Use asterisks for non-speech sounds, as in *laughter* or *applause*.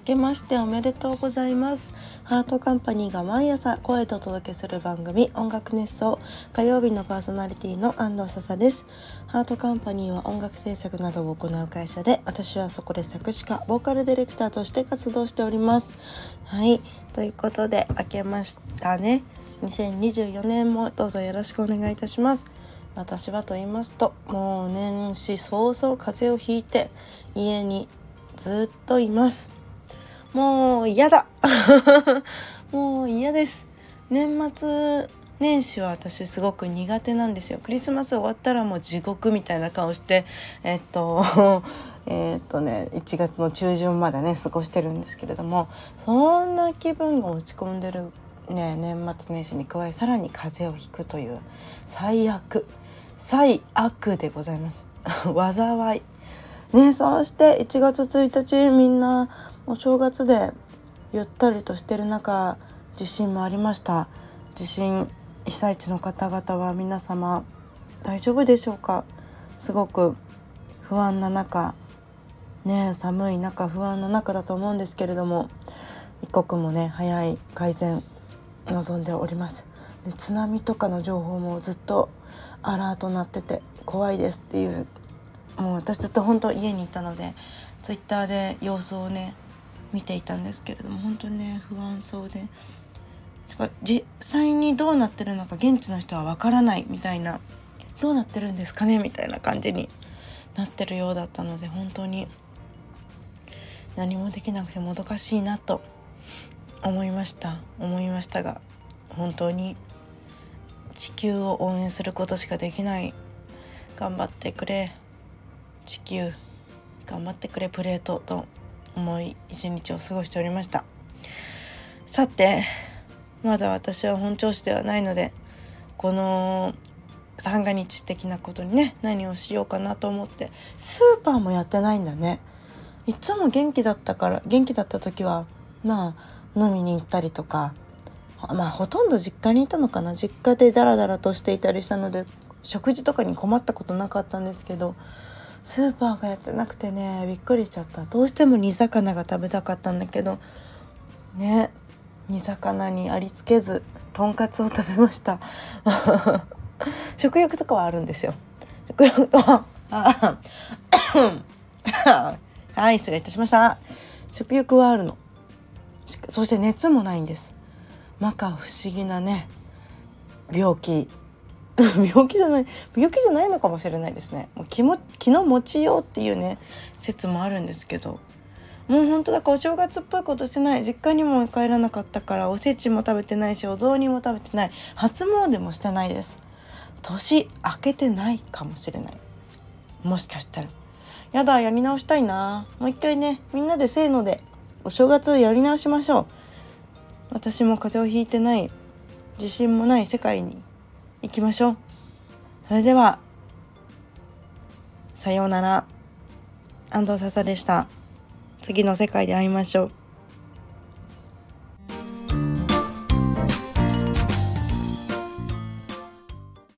けましておめでとうございます。ハートカンパニーが毎朝声とお届けする番組音楽熱奏火曜日のパーソナリティの安藤笹です。ハートカンパニーは音楽制作などを行う会社で私はそこで作詞家ボーカルディレクターとして活動しております。はい。ということで明けましたね。2024年もどうぞよろしくお願いいたします。私はと言いますともう年始早々風邪をひいて家にずっといます。もう嫌だ。*laughs* もう嫌です。年末年始は私すごく苦手なんですよ。クリスマス終わったらもう地獄みたいな顔してえっと *laughs* えっとね1月の中旬までね過ごしてるんですけれどもそんな気分が落ち込んでるね年末年始に加えさらに風邪をひくという最悪最悪でございます。*laughs* 災い。ねそして1月1日みんなお正月でゆったりとしてる中地震もありました。地震被災地の方々は皆様大丈夫でしょうか？すごく不安な中ね寒い中不安な中だと思うんですけれども一刻もね早い改善望んでおります。で津波とかの情報もずっとアラートなってて怖いですっていうもう私ずっと本当家にいたのでツイッターで様子をね見ていたんですけれども本当にね不安そうで。実際にどうなってるのか現地の人はわからないみたいな。どうなってるんですかねみたいな感じになってるようだったので本当に。何もできなくてもどかしいなと思いました。思いましたが本当に。地球を応援することしかできない。頑張ってくれ。地球。頑張ってくれプレートと。思い一日を過ごしておりました。さてまだ私は本調子ではないのでこの三が日的なことにね何をしようかなと思ってスーパーもやってないんだね。いつも元気だったから元気だった時はまあ飲みに行ったりとかまあほとんど実家にいたのかな。実家でダラダラとしていたりしたので食事とかに困ったことなかったんですけどスーパーがやってなくてねびっくりしちゃった。どうしても煮魚が食べたかったんだけどね煮魚にありつけずとんかつを食べました。*laughs* 食欲とかはあるんですよ。食欲は *coughs* はい失礼いたしました。食欲はあるの。そして熱もないんです。摩訶不思議なね病気。*laughs* 病気じゃない病気じゃないのかもしれないですね。もう気も気の持ちようっていうね説もあるんですけど。もう本当だからお正月っぽいことしてない。実家にも帰らなかったからおせちも食べてないしお雑煮も食べてない。初詣もしてないです。年明けてないかもしれない。もしかしたら。やだやり直したいな。もう一回ねみんなでせーのでお正月をやり直しましょう。私も風邪をひいてない。自信もない世界に行きましょう。それではさようなら。安藤笹でした。次の世界で会いましょう。